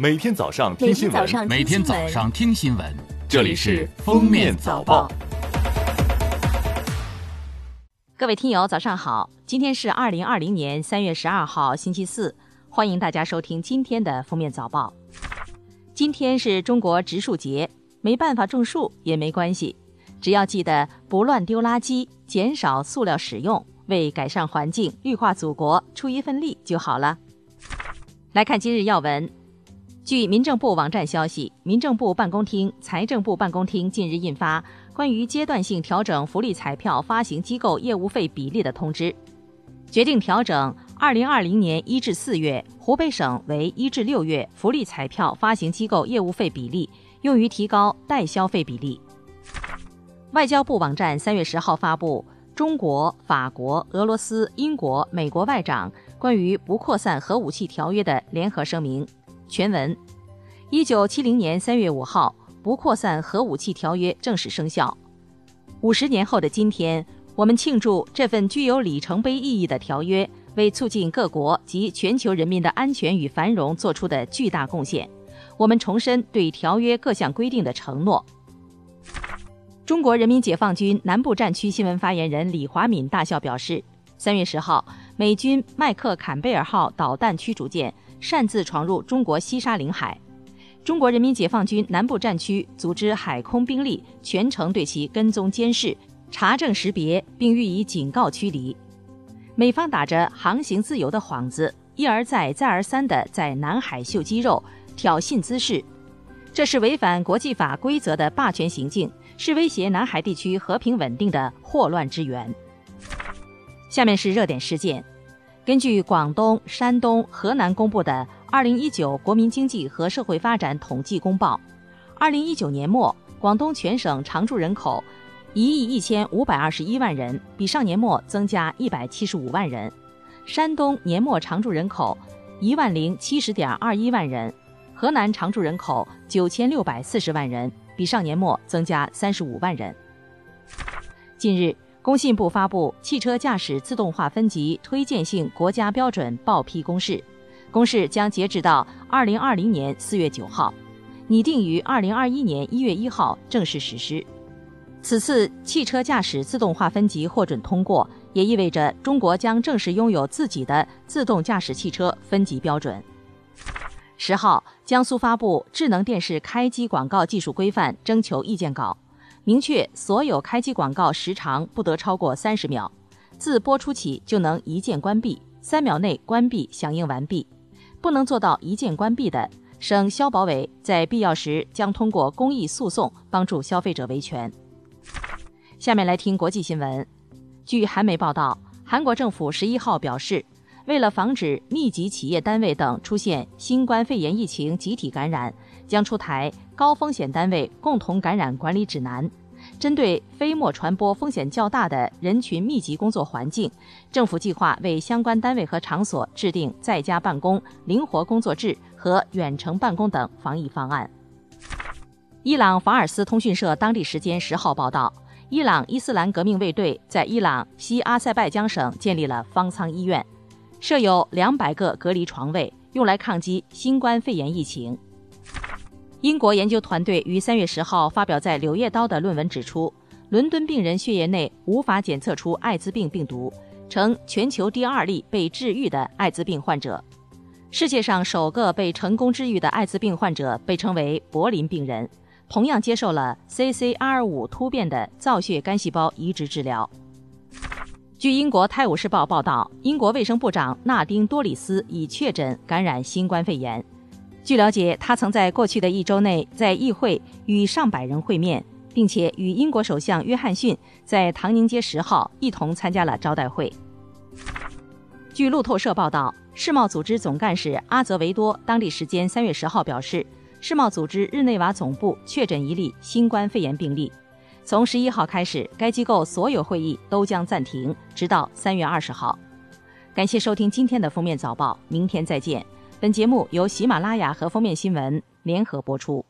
每天早上听新闻，每天早上听新闻，这里是《封面早报》。各位听友，早上好！今天是二零二零年三月十二号，星期四，欢迎大家收听今天的《封面早报》。今天是中国植树节，没办法种树也没关系，只要记得不乱丢垃圾，减少塑料使用，为改善环境、绿化祖国出一份力就好了。来看今日要闻。据民政部网站消息，民政部办公厅、财政部办公厅近日印发关于阶段性调整福利彩票发行机构业务费比例的通知，决定调整2020年1至4月湖北省为1至6月福利彩票发行机构业务费比例，用于提高代消费比例。外交部网站3月10号发布中国、法国、俄罗斯、英国、美国外长关于不扩散核武器条约的联合声明。全文：一九七零年三月五号，不扩散核武器条约正式生效。五十年后的今天，我们庆祝这份具有里程碑意义的条约为促进各国及全球人民的安全与繁荣做出的巨大贡献。我们重申对条约各项规定的承诺。中国人民解放军南部战区新闻发言人李华敏大校表示，三月十号，美军麦克坎贝尔号导弹驱逐舰。擅自闯入中国西沙领海，中国人民解放军南部战区组织海空兵力全程对其跟踪监视、查证识别，并予以警告驱离。美方打着航行自由的幌子，一而再、再而三地在南海秀肌肉、挑衅滋事，这是违反国际法规则的霸权行径，是威胁南海地区和平稳定的祸乱之源。下面是热点事件。根据广东、山东、河南公布的《二零一九国民经济和社会发展统计公报》，二零一九年末，广东全省常住人口一亿一千五百二十一万人，比上年末增加一百七十五万人；山东年末常住人口一万零七十点二一万人，河南常住人口九千六百四十万人，比上年末增加三十五万人。近日。工信部发布《汽车驾驶自动化分级推荐性国家标准报批公示》，公示将截止到二零二零年四月九号，拟定于二零二一年一月一号正式实施。此次汽车驾驶自动化分级获准通过，也意味着中国将正式拥有自己的自动驾驶汽车分级标准。十号，江苏发布《智能电视开机广告技术规范》征求意见稿。明确所有开机广告时长不得超过三十秒，自播出起就能一键关闭，三秒内关闭响应完毕。不能做到一键关闭的，省消保委在必要时将通过公益诉讼帮助消费者维权。下面来听国际新闻。据韩媒报道，韩国政府十一号表示，为了防止密集企业单位等出现新冠肺炎疫情集体感染，将出台。高风险单位共同感染管理指南，针对飞沫传播风险较大的人群密集工作环境，政府计划为相关单位和场所制定在家办公、灵活工作制和远程办公等防疫方案。伊朗法尔斯通讯社当地时间十号报道，伊朗伊斯兰革命卫队在伊朗西阿塞拜疆省建立了方舱医院，设有两百个隔离床位，用来抗击新冠肺炎疫情。英国研究团队于三月十号发表在《柳叶刀》的论文指出，伦敦病人血液内无法检测出艾滋病病毒，成全球第二例被治愈的艾滋病患者。世界上首个被成功治愈的艾滋病患者被称为柏林病人，同样接受了 CCR5 突变的造血干细胞移植治疗。据英国《泰晤士报》报道，英国卫生部长纳丁多里斯已确诊感染新冠肺炎。据了解，他曾在过去的一周内在议会与上百人会面，并且与英国首相约翰逊在唐宁街十号一同参加了招待会。据路透社报道，世贸组织总干事阿泽维多当地时间三月十号表示，世贸组织日内瓦总部确诊一例新冠肺炎病例。从十一号开始，该机构所有会议都将暂停，直到三月二十号。感谢收听今天的封面早报，明天再见。本节目由喜马拉雅和封面新闻联合播出。